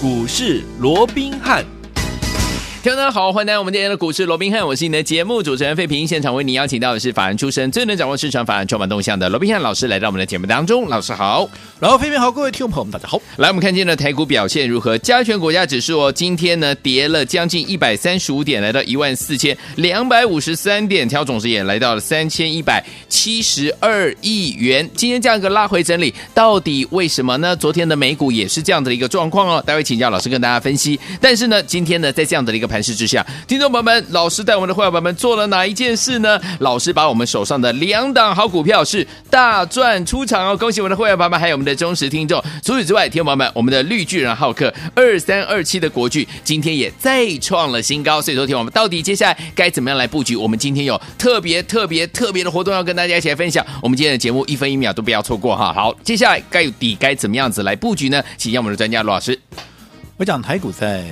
股市罗宾汉。听众大家好，欢迎来到我们今天的股市罗宾汉，我是你的节目主持人费平。现场为你邀请到的是法人出身、最能掌握市场法案充满动向的罗宾汉老师，来到我们的节目当中。老师好，然后费平好，各位听众朋友们，大家好。来，我们看今天的台股表现如何？加权股价指数哦，今天呢跌了将近一百三十五点，来到一万四千两百五十三点，挑总值也来到了三千一百七十二亿元。今天价格拉回整理，到底为什么呢？昨天的美股也是这样的一个状况哦，待会请教老师跟大家分析。但是呢，今天呢，在这样的一个盘势之下，听众朋友们，老师带我们的会员朋友们做了哪一件事呢？老师把我们手上的两档好股票是大赚出场哦！恭喜我们的会员朋友们，还有我们的忠实听众。除此之外，听众朋友们，我们的绿巨人浩克二三二七的国巨今天也再创了新高。所以说，听我们到底接下来该怎么样来布局？我们今天有特别特别特别的活动要跟大家一起来分享。我们今天的节目一分一秒都不要错过哈！好，接下来该底该怎么样子来布局呢？请让我们的专家罗老师。我讲台股在。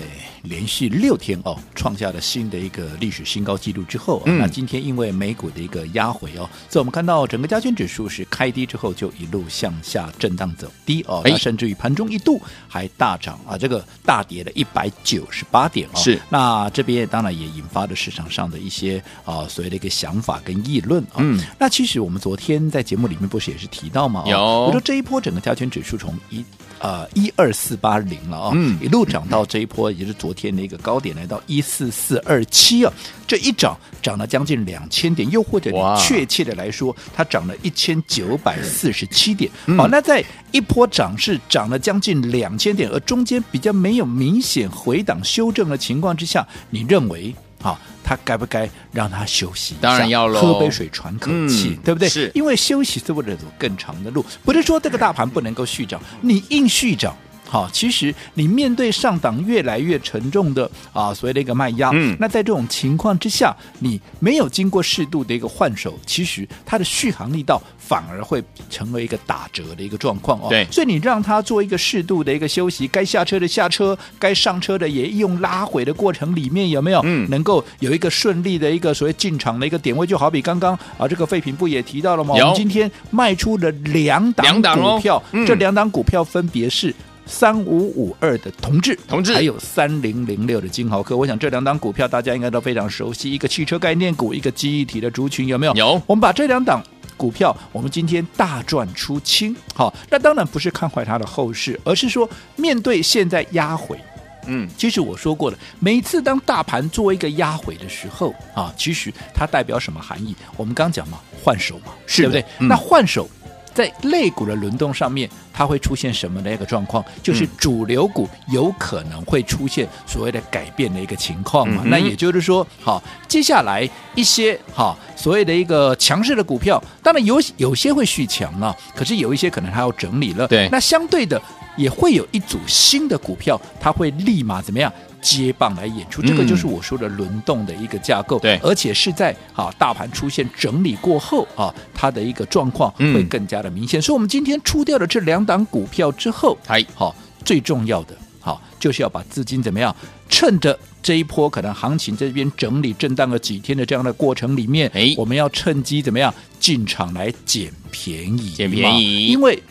连续六天哦，创下了新的一个历史新高纪录之后，嗯、那今天因为美股的一个压回哦，所以我们看到整个加权指数是开低之后就一路向下震荡走低哦，那甚至于盘中一度还大涨啊，这个大跌了一百九十八点哦。是，那这边当然也引发了市场上的一些啊所谓的一个想法跟议论啊。嗯，那其实我们昨天在节目里面不是也是提到吗？有，我说这一波整个加权指数从一。呃，一二四八零了啊、哦，嗯、一路涨到这一波，也就是昨天的一个高点，来到一四四二七啊，这一涨涨了将近两千点，又或者确切的来说，它涨了一千九百四十七点。好、嗯哦，那在一波涨势涨了将近两千点，而中间比较没有明显回档修正的情况之下，你认为？好，他该不该让他休息？当然要喽，喝杯水喘口气，嗯、对不对？是，因为休息是为了走更长的路，不是说这个大盘不能够续涨，你硬续涨。好，其实你面对上档越来越沉重的啊，所谓的一个卖压，嗯，那在这种情况之下，你没有经过适度的一个换手，其实它的续航力道反而会成为一个打折的一个状况哦。对，所以你让它做一个适度的一个休息，该下车的下车，该上车的也用拉回的过程里面有没有，嗯，能够有一个顺利的一个所谓进场的一个点位，就好比刚刚啊，这个废品不也提到了吗？我们今天卖出了两档股票，哦嗯、这两档股票分别是。三五五二的同志，同志，还有三零零六的金豪科，我想这两档股票大家应该都非常熟悉，一个汽车概念股，一个记忆体的族群，有没有？有。我们把这两档股票，我们今天大赚出清。好，那当然不是看坏它的后市，而是说面对现在压回，嗯，其实我说过了，每次当大盘作为一个压回的时候啊，其实它代表什么含义？我们刚讲嘛，换手嘛，是对不对？嗯、那换手。在肋股的轮动上面，它会出现什么的一个状况？就是主流股有可能会出现所谓的改变的一个情况嘛？嗯、那也就是说，好，接下来一些好所谓的一个强势的股票，当然有有些会续强了，可是有一些可能还要整理了。对，那相对的也会有一组新的股票，它会立马怎么样？接棒来演出，这个就是我说的轮动的一个架构，对，而且是在啊大盘出现整理过后啊，它的一个状况会更加的明显。所以，我们今天出掉的这两当股票之后，哎好最重要的好就是要把资金怎么样，趁着这一波可能行情这边整理震荡了几天的这样的过程里面，哎，我们要趁机怎么样进场来捡便宜，捡便宜，因为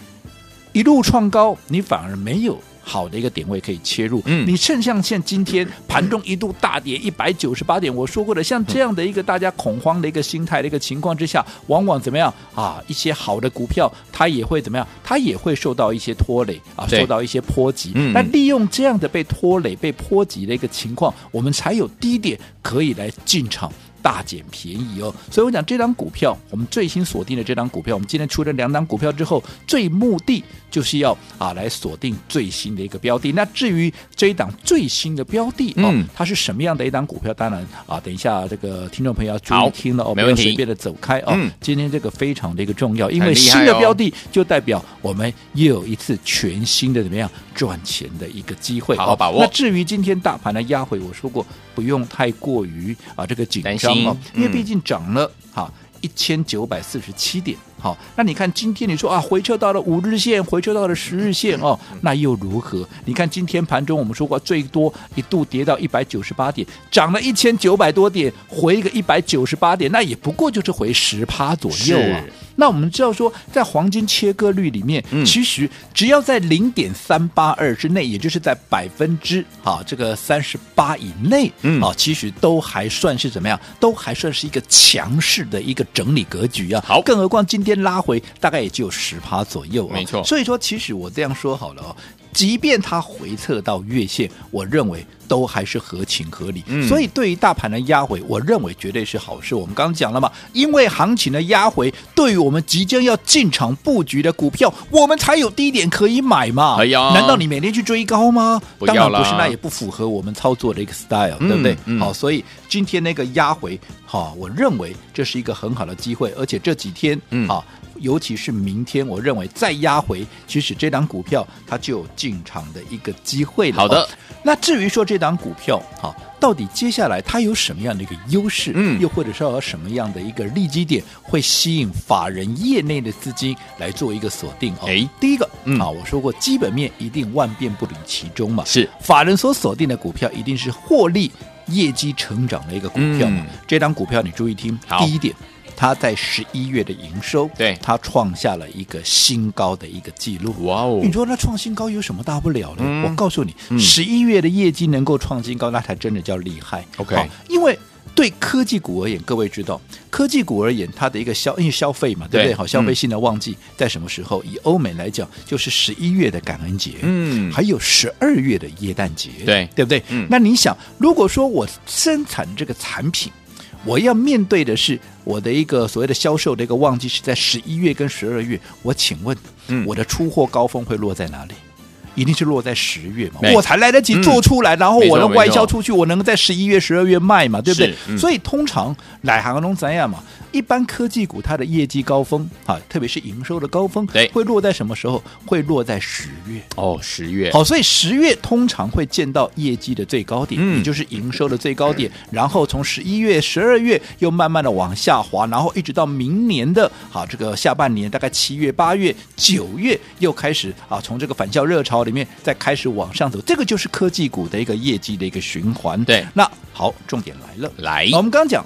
一路创高，你反而没有。好的一个点位可以切入，嗯，你趁像现今天盘中一度大跌一百九十八点，我说过的，像这样的一个大家恐慌的一个心态的一个情况之下，往往怎么样啊？一些好的股票它也会怎么样？它也会受到一些拖累啊，受到一些波及。嗯，那利用这样的被拖累、被波及的一个情况，我们才有低点可以来进场。大捡便宜哦，所以我讲这张股票，我们最新锁定的这张股票，我们今天出了两档股票之后，最目的就是要啊来锁定最新的一个标的。那至于这一档最新的标的，嗯、哦，它是什么样的一档股票？当然啊，等一下这个听众朋友要注意听了哦，不要随便的走开哦。嗯、今天这个非常的一个重要，因为新的标的就代表我们又有一次全新的怎么样赚钱的一个机会，好好把握。那至于今天大盘的压回，我说过不用太过于啊这个紧张。因为毕竟涨了哈一千九百四十七点，好，那你看今天你说啊回撤到了五日线，回撤到了十日线哦，那又如何？你看今天盘中我们说过最多一度跌到一百九十八点，涨了一千九百多点，回一个一百九十八点，那也不过就是回十趴左右啊。那我们知道说，在黄金切割率里面，嗯其实只要在零点三八二之内，也就是在百分之啊这个三十八以内，嗯啊，其实都还算是怎么样？都还算是一个强势的一个整理格局啊。好更何况今天拉回大概也只有十趴左右、啊，没错所以说，其实我这样说好了哦。即便它回测到月线，我认为都还是合情合理。嗯所以对于大盘的压回，我认为绝对是好事。我们刚刚讲了嘛，因为行情的压回，对于我们即将要进场布局的股票，我们才有低点可以买嘛。哎呀难道你每天去追高吗？当然不是，那也不符合我们操作的一个 style，、嗯对不对？嗯好，所以今天那个压回，好，我认为这是一个很好的机会，而且这几天，嗯好。尤其是明天，我认为再压回，其实这档股票它就有进场的一个机会了。好的哦，那至于说这档股票，哈，到底接下来它有什么样的一个优势？嗯又或者说有什么样的一个利基点，会吸引法人业内的资金来做一个锁定？哦，哎第一个，嗯啊，我说过基本面一定万变不离其中嘛，是法人所锁定的股票一定是获利、业绩成长的一个股票嘛。嗯这档股票你注意听，第一点。它在十一月的营收，对它创下了一个新高的一个记录。哇哦你说那创新高有什么大不了呢？嗯我告诉你嗯，十一月的业绩能够创新高，那才真的叫厉害。OK 因为对科技股而言，各位知道，科技股而言，它的一个消因为消费嘛，对不对对？好，消费嗯性的旺季在什么时候？以欧美来讲，就是十一月的感恩节，嗯还有十二月的耶诞节，对对不对？嗯那你想，如果说我生产这个产品，我要面对的是我的一个所谓的销售的一个旺季是在十一月跟十二月，我请问，嗯我的出货高峰会落在哪里？一定是落在十月嘛，我才来得及做出来，然后我能外销出去，我能在十一月、十二月卖嘛，对不对？嗯所以通常来行中怎样嘛？一般科技股它的业绩高峰啊，特别是营收的高峰，对会落在什么时候？会落在十月。哦，十月，好，所以十月通常会见到业绩的最高点，嗯也就是营收的最高点，然后从十一月、十二月又慢慢的往下滑，然后一直到明年的啊这个下半年，大概七月、八月、九月又开始啊从这个返校热潮里面再开始往上走，这个就是科技股的一个业绩的一个循环。对。那好，重点来了，来。我们刚刚讲，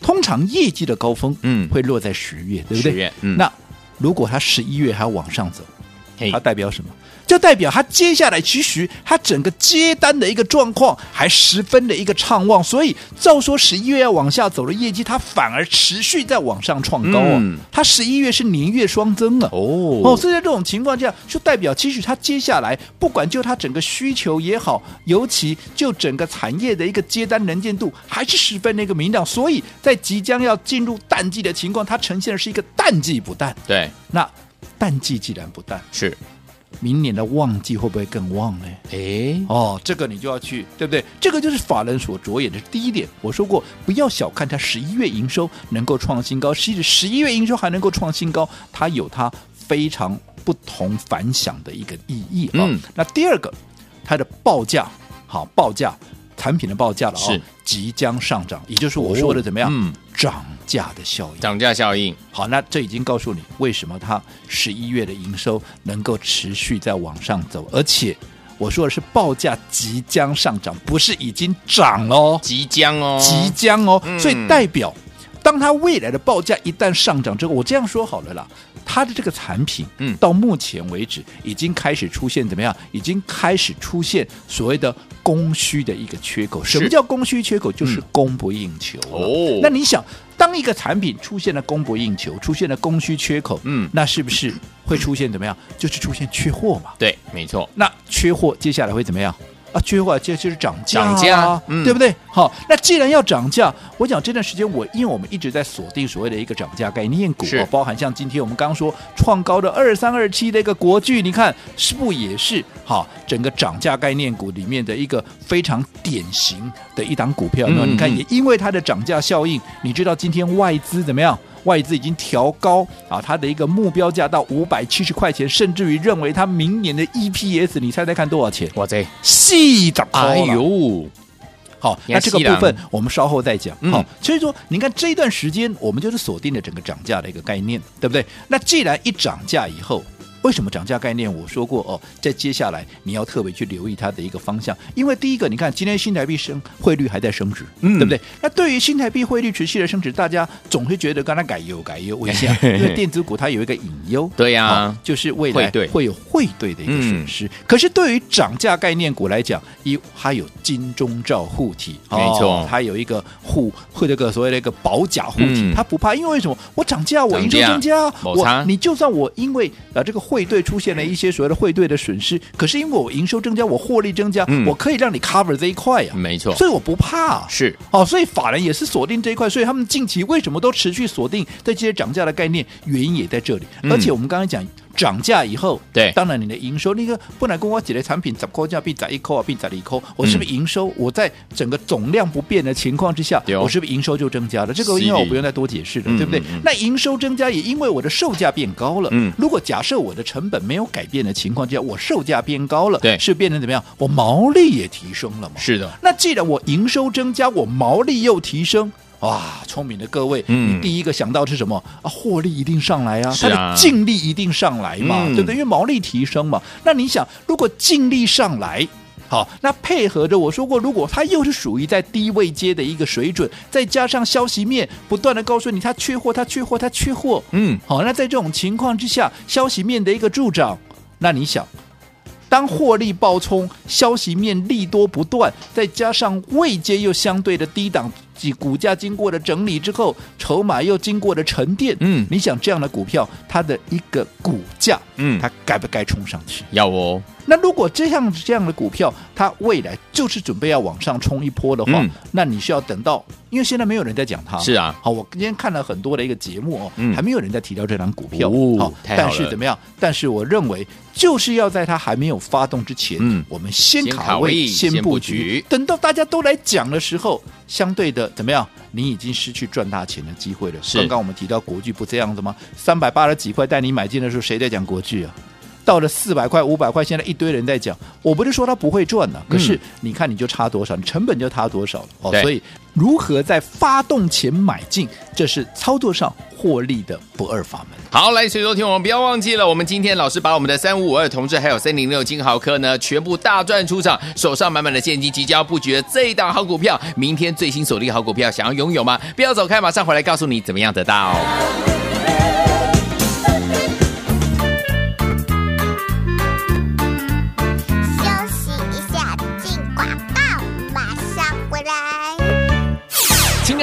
通常业绩的高峰，嗯。会落在十月，对不对？十月嗯。那如果它十一月还要往上走，嘿它代表什么？就代表它接下来其实它整个接单的一个状况还十分的一个畅旺，所以照说十一月要往下走的业绩，它反而持续在往上创高啊！嗯它十一月是年月双增啊！哦哦，所以在这种情况下，就代表其实它接下来不管就它整个需求也好，尤其就整个产业的一个接单能见度，还是十分的一个明亮。所以在即将要进入淡季的情况，它呈现的是一个淡季不淡。对，那淡季既然不淡，是，明年的旺季会不会更旺呢？哎，哦，这个你就要去，对不对？这个就是法人所着眼的第一点。我说过，不要小看它十一月营收能够创新高，其实十一月营收还能够创新高，它有它非常不同凡响的一个意义啊、嗯那第二个，它的报价，好报价，产品的报价了哦是，即将上涨，也就是我说的怎么样？嗯，涨价的效应。涨价效应，好，那这已经告诉你为什么它十一月的营收能够持续在往上走，而且我说的是报价即将上涨，不是已经涨了哦，即将哦，即将哦，嗯所以代表当它未来的报价一旦上涨之后，我这样说好了啦。它的这个产品，嗯到目前为止已经开始出现怎么样？已经开始出现所谓的供需的一个缺口。什么叫供需缺口？就是供不应求了哦那你想，当一个产品出现了供不应求，出现了供需缺口，嗯那是不是会出现怎么样？就是出现缺货嘛。对，没错，那缺货接下来会怎么样？啊，缺货就就是涨价、啊，涨价嗯对不对？好，那既然要涨价，我讲这段时间我因为我们一直在锁定所谓的一个涨价概念股哦，包含像今天我们刚刚说创高的二三二七的一个国巨，你看是不也是好整个涨价概念股里面的一个非常典型的一档股票？那、嗯你看嗯也因为它的涨价效应，你知道今天外资怎么样？外资已经调高啊，它的一个目标价到五百七十块钱，甚至于认为它明年的 EPS，你猜猜看多少钱？哇塞，细涨哎，呦，好，那这个部分我们稍后再讲。嗯好，所以说你看这一段时间，我们就是锁定了整个涨价的一个概念，对不对？那既然一涨价以后，为什么涨价概念？我说过哦，在接下来你要特别去留意它的一个方向，因为第一个，你看今天新台币升汇率还在升值，嗯，对不对？那对于新台币汇率持续的升值，大家总会觉得刚才改优改优，为什么？因为电子股它有一个隐忧，对呀、啊哦，就是未来会有汇兑的一个损失。可是对于涨价概念股来讲，一它有金钟罩护体，没错，它有一个护会这个所谓的一个保甲护体，它不怕，因为为什么？我涨价，我营收增加，我你就算我因为啊这个汇兑出现了一些所谓的汇兑的损失，可是因为我营收增加，我获利增加，嗯、我可以让你 cover 这一块呀、啊，没错，所以我不怕，是。哦，所以法人也是锁定这一块，所以他们近期为什么都持续锁定在这些涨价的概念，原因也在这里。嗯、而且我们刚才讲涨价以后，对，当然你的营收那个不能跟我几类产品涨扣价，并涨一扣啊，必涨一扣，我是不是营收？我在整个总量不变的情况之下，我是不是营收就增加了？这个因为我不用再多解释了，对不对？那营收增加也因为我的售价变高了。嗯，如果假设我的成本没有改变的情况之下，我售价变高了，对，是变成怎么样？我毛利也提升了嘛？是的。那既然我营收增加，我毛利又提升。哇，聪明的各位，嗯，你第一个想到是什么啊？获利一定上来啊，啊它的净利一定上来嘛，嗯、对不对？因为毛利提升嘛。那你想，如果净利上来，好，那配合着我说过，如果它又是属于在低位阶的一个水准，再加上消息面不断的告诉你它缺货，它缺货，它缺货，嗯，好，那在这种情况之下，消息面的一个助长，那你想？当获利暴冲，消息面利多不断，再加上位阶又相对的低档，及股价经过了整理之后，筹码又经过了沉淀，嗯，你想这样的股票，它的一个股价，嗯，它该不该冲上去？要哦。那如果这样这样的股票，它未来就是准备要往上冲一波的话，嗯、那你需要等到，因为现在没有人在讲它。是啊，好，我今天看了很多的一个节目哦，嗯、还没有人在提到这张股票。哦、好，但是怎么样？但是我认为，就是要在它还没有发动之前，嗯，我们先卡位，先布局，等到大家都来讲的时候，相对的怎么样？你已经失去赚大钱的机会了。刚刚我们提到国剧不这样子吗？三百八十几块带你买进的时候，谁在讲国剧啊？到了四百块、五百块，现在一堆人在讲。我不是说他不会赚呢，可是你看你就差多少，你成本就差多少了哦。所以如何在发动前买进，这是操作上获利的不二法门。好，来，所以说听我们不要忘记了，我们今天老师把我们的三五五二同志还有三零六金豪科呢，全部大赚出场，手上满满的现金，即将要布局的这一档好股票，明天最新锁定好股票，想要拥有吗？不要走开，马上回来告诉你怎么样得到。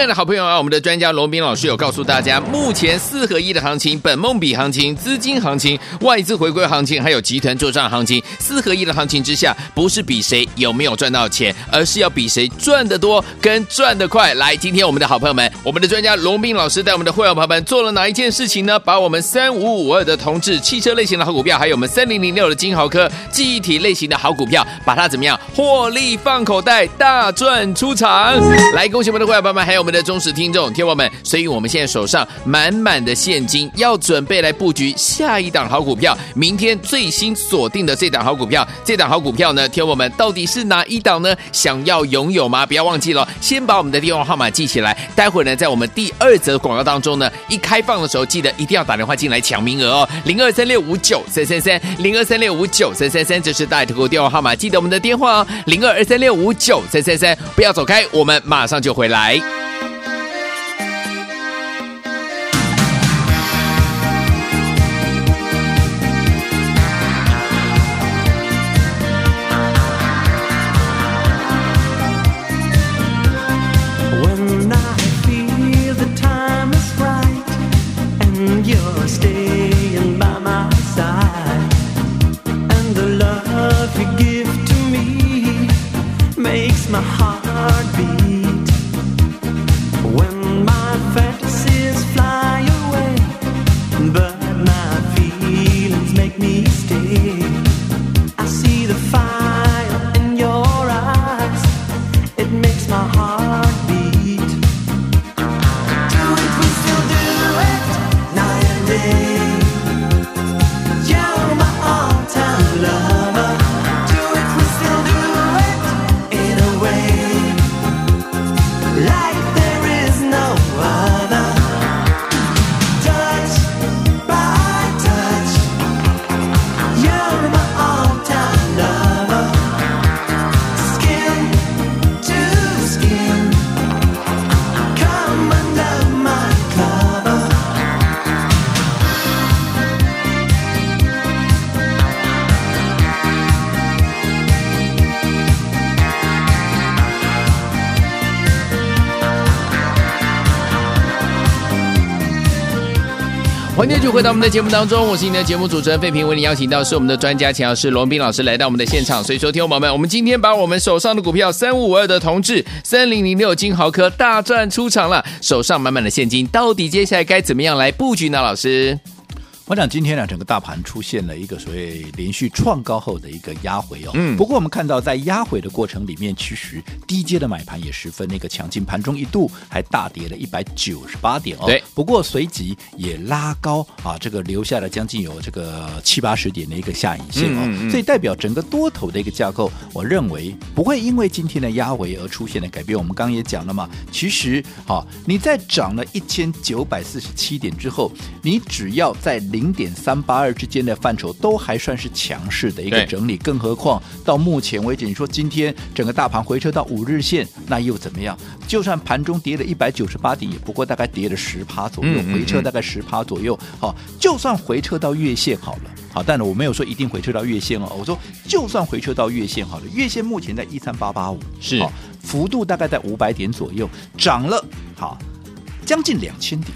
亲爱的好朋友啊，我们的专家罗宾老师有告诉大家，目前四合一的行情、本梦比行情、资金行情、外资回归行情，还有集团做账行情，四合一的行情之下，不是比谁有没有赚到钱，而是要比谁赚得多跟赚得快。来，今天我们的好朋友们，我们的专家罗宾老师带我们的会员朋友们做了哪一件事情呢？把我们三五五二的同志汽车类型的好股票，还有我们三零零六的金豪科记忆体类型的好股票，把它怎么样获利放口袋，大赚出场。来，恭喜我们的会员朋友们，还有我们。的忠实听众、听友们，所以我们现在手上满满的现金，要准备来布局下一档好股票。明天最新锁定的这档好股票，这档好股票呢，听友们到底是哪一档呢？想要拥有吗？不要忘记了，先把我们的电话号码记起来。待会呢，在我们第二则广告当中呢，一开放的时候，记得一定要打电话进来抢名额哦。零二三六五九三三三，零二三六五九三三三，这是大头哥电话号码，记得我们的电话哦。零二二三六五九三三三，不要走开，我们马上就回来。回到我们的节目当中，我是你的节目主持人费平，为你邀请到是我们的专家钱老师罗斌老师来到我们的现场，所以说听众朋友们，我们今天把我们手上的股票三五五二的同志三零零六金豪科大赚出场了，手上满满的现金，到底接下来该怎么样来布局呢？老师？我想今天呢，整个大盘出现了一个所谓连续创高后的一个压回哦。嗯。不过我们看到在压回的过程里面，其实低阶的买盘也十分那个强劲，盘中一度还大跌了一百九十八点哦。对。不过随即也拉高啊，这个留下了将近有这个七八十点的一个下影线哦。嗯嗯。所以代表整个多头的一个架构，我认为不会因为今天的压回而出现的改变。我们刚刚也讲了嘛，其实啊，你在涨了一千九百四十七点之后，你只要在零。零点三八二之间的范畴都还算是强势的一个整理，更何况到目前为止，你说今天整个大盘回撤到五日线，那又怎么样？就算盘中跌了一百九十八点，也不过大概跌了十趴左右，回撤大概十趴左右。好，就算回撤到月线好了，好，但是我没有说一定回撤到月线哦，我说就算回撤到月线好了，月线目前在一三八八五，是幅度大概在五百点左右，涨了好将近两千点，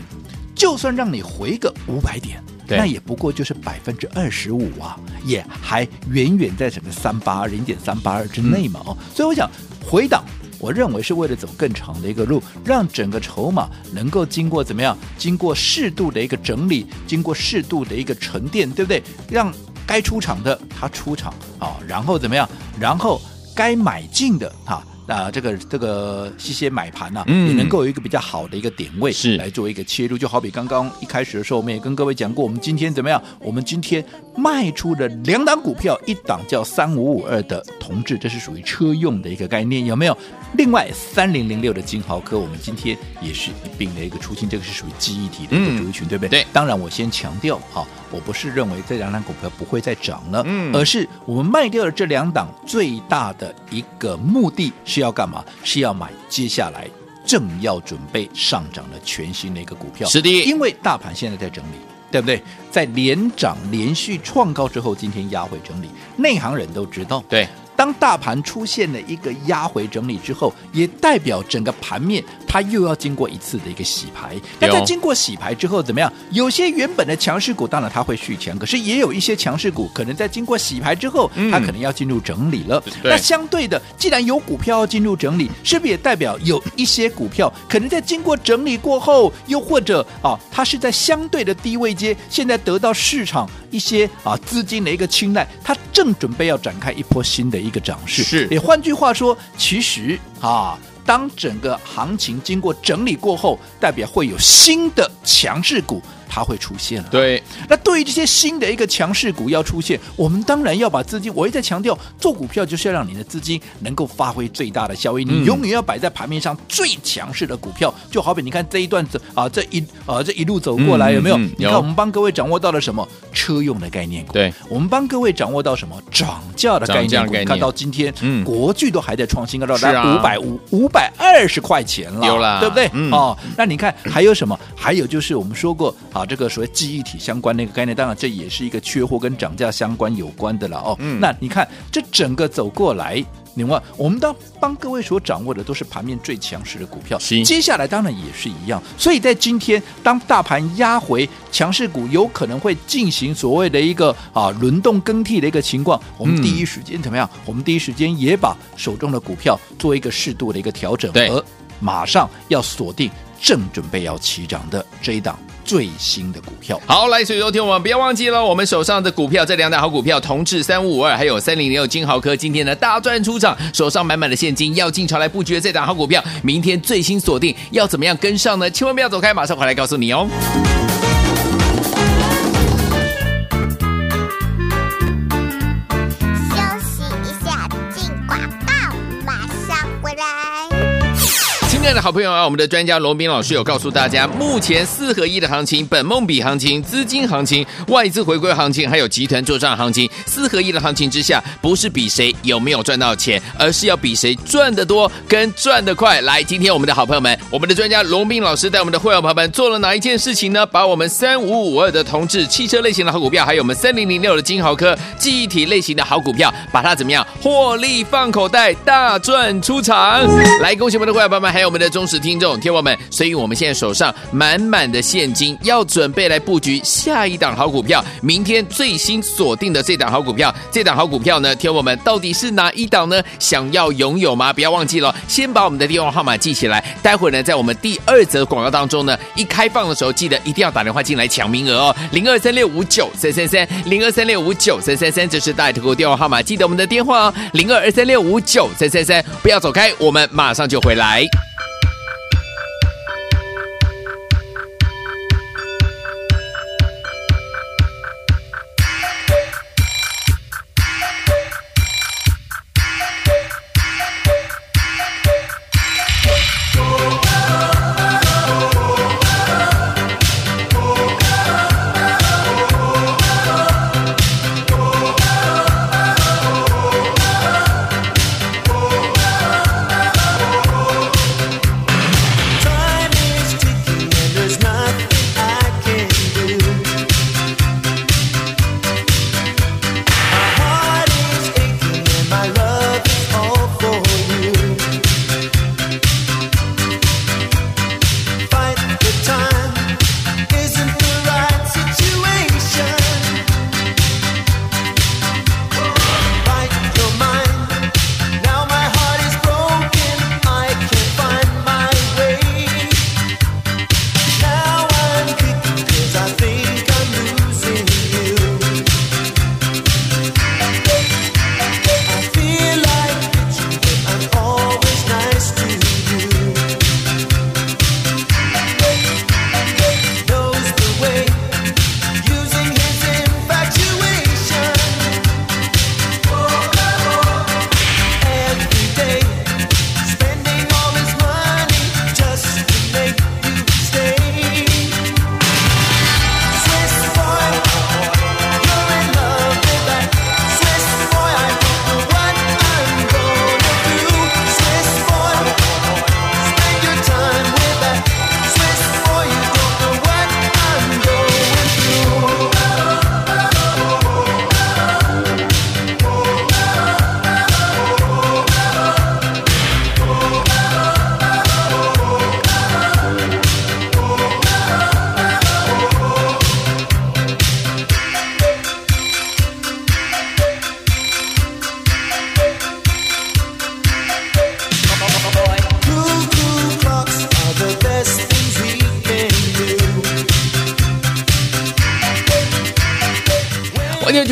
就算让你回个五百点。那也不过就是百分之二十五啊，也还远远在整个三八二零点三八二之内嘛哦，所以我想回档，我认为是为了走更长的一个路，让整个筹码能够经过怎么样，经过适度的一个整理，经过适度的一个沉淀，对不对？让该出场的他出场啊，然后怎么样？然后该买进的哈。啊，这个这个一些买盘呐、啊，嗯、也能够有一个比较好的一个点位，是来做一个切入。就好比刚刚一开始的时候，我们也跟各位讲过，我们今天怎么样？我们今天卖出了两档股票，一档叫三五五二的同志，这是属于车用的一个概念，有没有？另外三零零六的金豪科，我们今天也是一并的一个出清，这个是属于记忆体的一个族群，嗯、对不对？对。当然，我先强调哈，我不是认为这两档股票不会再涨了，嗯，而是我们卖掉了这两档最大的一个目的是要干嘛？是要买接下来正要准备上涨的全新的一个股票。是的，因为大盘现在在整理，对不对？在连涨连续创高之后，今天压回整理，内行人都知道，对。当大盘出现了一个压回整理之后，也代表整个盘面它又要经过一次的一个洗牌。那在经过洗牌之后怎么样？有些原本的强势股当然它会续强，可是也有一些强势股可能在经过洗牌之后，它可能要进入整理了。那相对的，既然有股票要进入整理，是不是也代表有一些股票可能在经过整理过后，又或者啊，它是在相对的低位阶，现在得到市场一些啊资金的一个青睐，它正准备要展开一波新的。一个涨势是，也换句话说，其实啊，当整个行情经过整理过后，代表会有新的强势股。它会出现了。对，那对于这些新的一个强势股要出现，我们当然要把资金。我一再强调，做股票就是要让你的资金能够发挥最大的效益。嗯、你永远要摆在盘面上最强势的股票。就好比你看这一段子啊，这一啊这一路走过来，有没有？嗯、你看我们帮各位掌握到了什么？车用的概念股。对，我们帮各位掌握到什么？涨价的概念股。看到今天，嗯，国巨都还在创新高，到达五百五五百二十块钱了，有了，对不对？嗯、哦，那你看还有什么？还有就是我们说过啊，这个所谓记忆体相关的一个概念，当然这也是一个缺货跟涨价相关有关的了哦。嗯，那你看这整个走过来，另外我们当帮各位所掌握的都是盘面最强势的股票，是接下来当然也是一样。所以在今天，当大盘压回强势股，有可能会进行所谓的一个啊轮动更替的一个情况，我们第一时间怎么样？嗯、我们第一时间也把手中的股票做一个适度的一个调整，对，而马上要锁定。正准备要起涨的这一档最新的股票，好，来，所以昨天我们不要忘记了，我们手上的股票这两档好股票，同致三五五二，还有三零六金豪科，今天呢大赚出场，手上满满的现金，要进场来布局这档好股票，明天最新锁定，要怎么样跟上呢？千万不要走开，马上回来告诉你哦。亲爱的好朋友啊，我们的专家罗宾老师有告诉大家，目前四合一的行情、本梦比行情、资金行情、外资回归行情，还有集团做账行情，四合一的行情之下，不是比谁有没有赚到钱，而是要比谁赚得多跟赚得快。来，今天我们的好朋友们，我们的专家罗宾老师带我们的会员朋友们做了哪一件事情呢？把我们三五五二的同志汽车类型的好股票，还有我们三零零六的金豪科记忆体类型的好股票，把它怎么样获利放口袋，大赚出场。来，恭喜我们的会员朋友们，还有。我们的忠实听众，听我们，所以我们现在手上满满的现金，要准备来布局下一档好股票。明天最新锁定的这档好股票，这档好股票呢，听我们到底是哪一档呢？想要拥有吗？不要忘记了，先把我们的电话号码记起来。待会儿呢，在我们第二则广告当中呢，一开放的时候，记得一定要打电话进来抢名额哦，零二三六五九三三三，零二三六五九三三三，这是大头哥电话号码，记得我们的电话哦，零二二三六五九三三三，不要走开，我们马上就回来。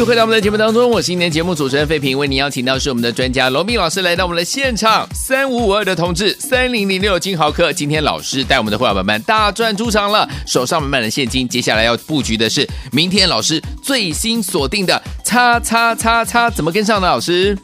回到我们的节目当中，我是今天节目主持人费平，为您邀请到是我们的专家罗密老师来到我们的现场，三五五二的同志，三零零六金豪客，今天老师带我们的会员们大赚出场了，手上满满的现金，接下来要布局的是明天老师最新锁定的叉叉叉叉，怎么跟上呢？老师？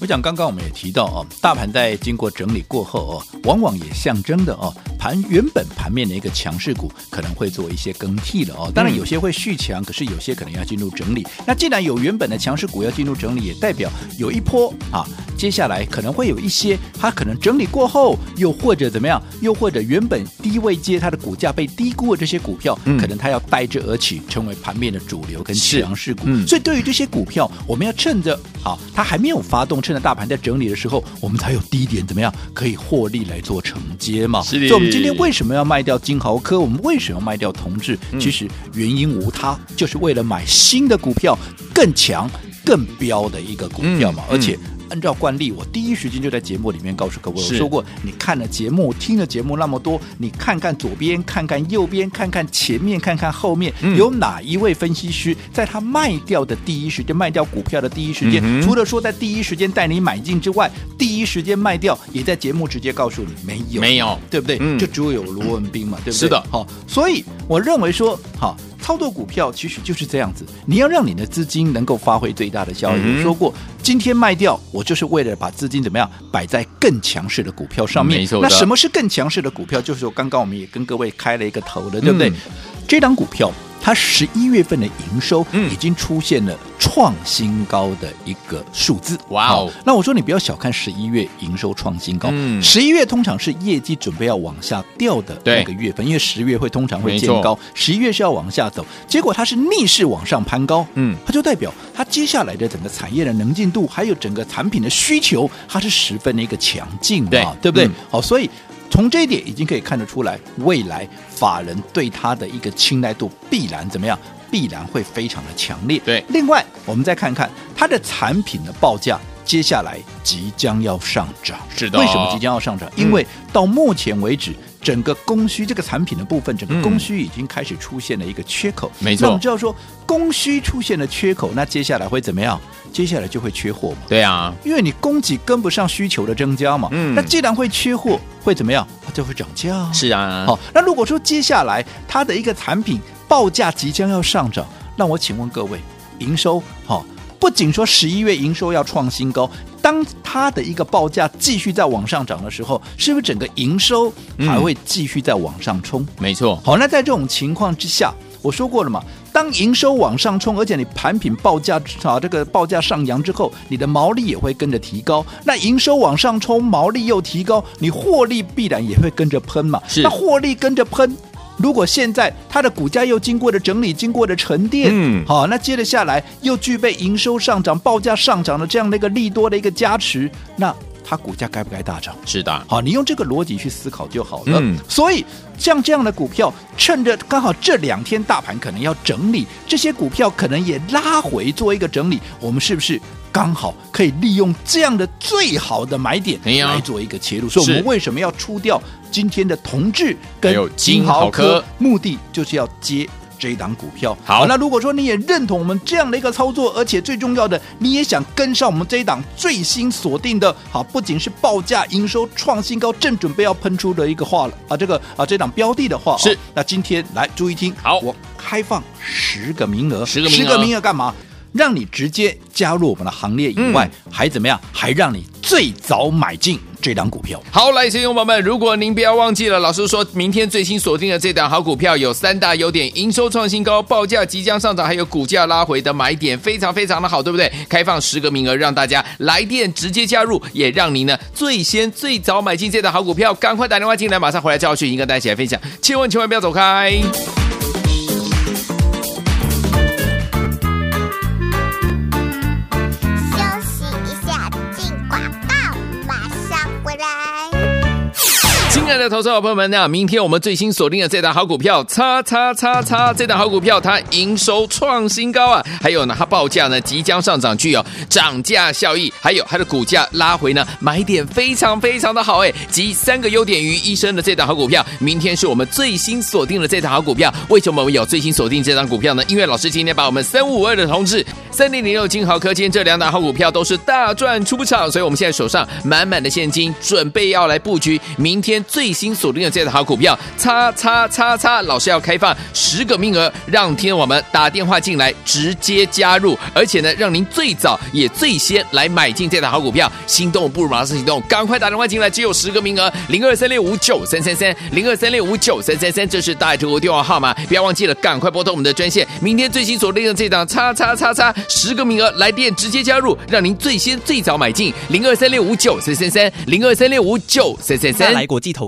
我讲刚刚我们也提到哦，大盘在经过整理过后哦，往往也象征的哦，盘原本盘面的一个强势股可能会做一些更替了哦。当然有些会续强，可是有些可能要进入整理。那既然有原本的强势股要进入整理，也代表有一波啊，接下来可能会有一些它可能整理过后，又或者怎么样，又或者原本低位接它的股价被低估的这些股票，可能它要带之而起，成为盘面的主流跟强势股。所以对于这些股票，我们要趁着啊，它还没有发动。趁着大盘在整理的时候，我们才有低点怎么样可以获利来做承接嘛？所以，我们今天为什么要卖掉金豪科？我们为什么要卖掉同志？其实原因无他，就是为了买新的股票，更强、更标的一个股票嘛，而且。按照惯例，我第一时间就在节目里面告诉各位，我说过，你看了节目，听了节目那么多，你看看左边，看看右边，看看前面，看看后面，嗯、有哪一位分析师在他卖掉的第一时间卖掉股票的第一时间，嗯、除了说在第一时间带你买进之外，第一时间卖掉，也在节目直接告诉你没有，没有，对不对？嗯、就只有罗文斌嘛，对不对？是的，好，所以我认为说，好。操作股票其实就是这样子，你要让你的资金能够发挥最大的效益。我说过，今天卖掉，我就是为了把资金怎么样摆在更强势的股票上面。没错。那什么是更强势的股票？就是说，刚刚我们也跟各位开了一个头了，对不对？这档股票。它十一月份的营收已经出现了创新高的一个数字，哇哦！那我说你不要小看十一月营收创新高，十一月通常是业绩准备要往下掉的那个月份，因为十月会通常会见高，十一月是要往下走，结果它是逆势往上攀高，嗯，它就代表它接下来的整个产业的能进度，还有整个产品的需求，它是十分的一个强劲嘛，对不对？好，所以。从这一点已经可以看得出来，未来法人对他的一个青睐度必然怎么样？必然会非常的强烈。对，另外我们再看看它的产品的报价，接下来即将要上涨。是的，为什么即将要上涨？因为到目前为止。整个供需这个产品的部分，整个供需已经开始出现了一个缺口。没错，那我们知道说供需出现了缺口，那接下来会怎么样？接下来就会缺货嘛。对啊，因为你供给跟不上需求的增加嘛。嗯，那既然会缺货，会怎么样？它就会涨价。是啊。好，那如果说接下来它的一个产品报价即将要上涨，那我请问各位，营收好，不仅说十一月营收要创新高。当它的一个报价继续在往上涨的时候，是不是整个营收还会继续在往上冲？嗯、没错。好，那在这种情况之下，我说过了嘛，当营收往上冲，而且你产品报价啊这个报价上扬之后，你的毛利也会跟着提高。那营收往上冲，毛利又提高，你获利必然也会跟着喷嘛。是。那获利跟着喷。如果现在它的股价又经过了整理，经过了沉淀，嗯，好，那接着下来又具备营收上涨、报价上涨的这样的一个利多的一个加持，那它股价该不该大涨？是的，好，你用这个逻辑去思考就好了。嗯，所以像这样的股票，趁着刚好这两天大盘可能要整理，这些股票可能也拉回做一个整理，我们是不是？刚好可以利用这样的最好的买点来做一个切入，所以我们为什么要出掉今天的同志跟金豪科？目的就是要接这一档股票。好，那如果说你也认同我们这样的一个操作，而且最重要的，你也想跟上我们这一档最新锁定的，好，不仅是报价营收创新高，正准备要喷出的一个话了啊，这个啊这档标的的话是。那今天来注意听，好，我开放十个名额，十个名额，十个名额干嘛？让你直接加入我们的行列以外，嗯、还怎么样？还让你最早买进这档股票。好，来，听众朋友们，如果您不要忘记了，老师说明天最新锁定的这档好股票有三大优点：营收创新高、报价即将上涨，还有股价拉回的买点，非常非常的好，对不对？开放十个名额，让大家来电直接加入，也让您呢最先最早买进这档好股票。赶快打电话进来，马上回来教训，一个大家一起来分享，千万千万不要走开。亲爱的投资者朋友们，那明天我们最新锁定的这档好股票，叉叉叉叉，这档好股票它营收创新高啊，还有呢，它报价呢即将上涨，具有涨价效益，还有它的股价拉回呢，买点非常非常的好哎，集三个优点于一身的这档好股票，明天是我们最新锁定的这档好股票。为什么我们有最新锁定这档股票呢？因为老师今天把我们三五五二的同志、三零零六金豪科今天这两档好股票都是大赚出场，所以我们现在手上满满的现金，准备要来布局明天。最最新锁定的这档好股票，叉叉叉叉，老师要开放十个名额，让听我们打电话进来直接加入，而且呢，让您最早也最先来买进这档好股票。心动不如马上行动，赶快打电话进来，只有十个名额，零二三六五九三三三，零二三六五九三三三，这是大爱投顾电话号码，不要忘记了，赶快拨通我们的专线。明天最新锁定的这档叉叉叉叉，十个名额来电直接加入，让您最先最早买进，零二三六五九三三三，零二三六五九三三三，来国际投。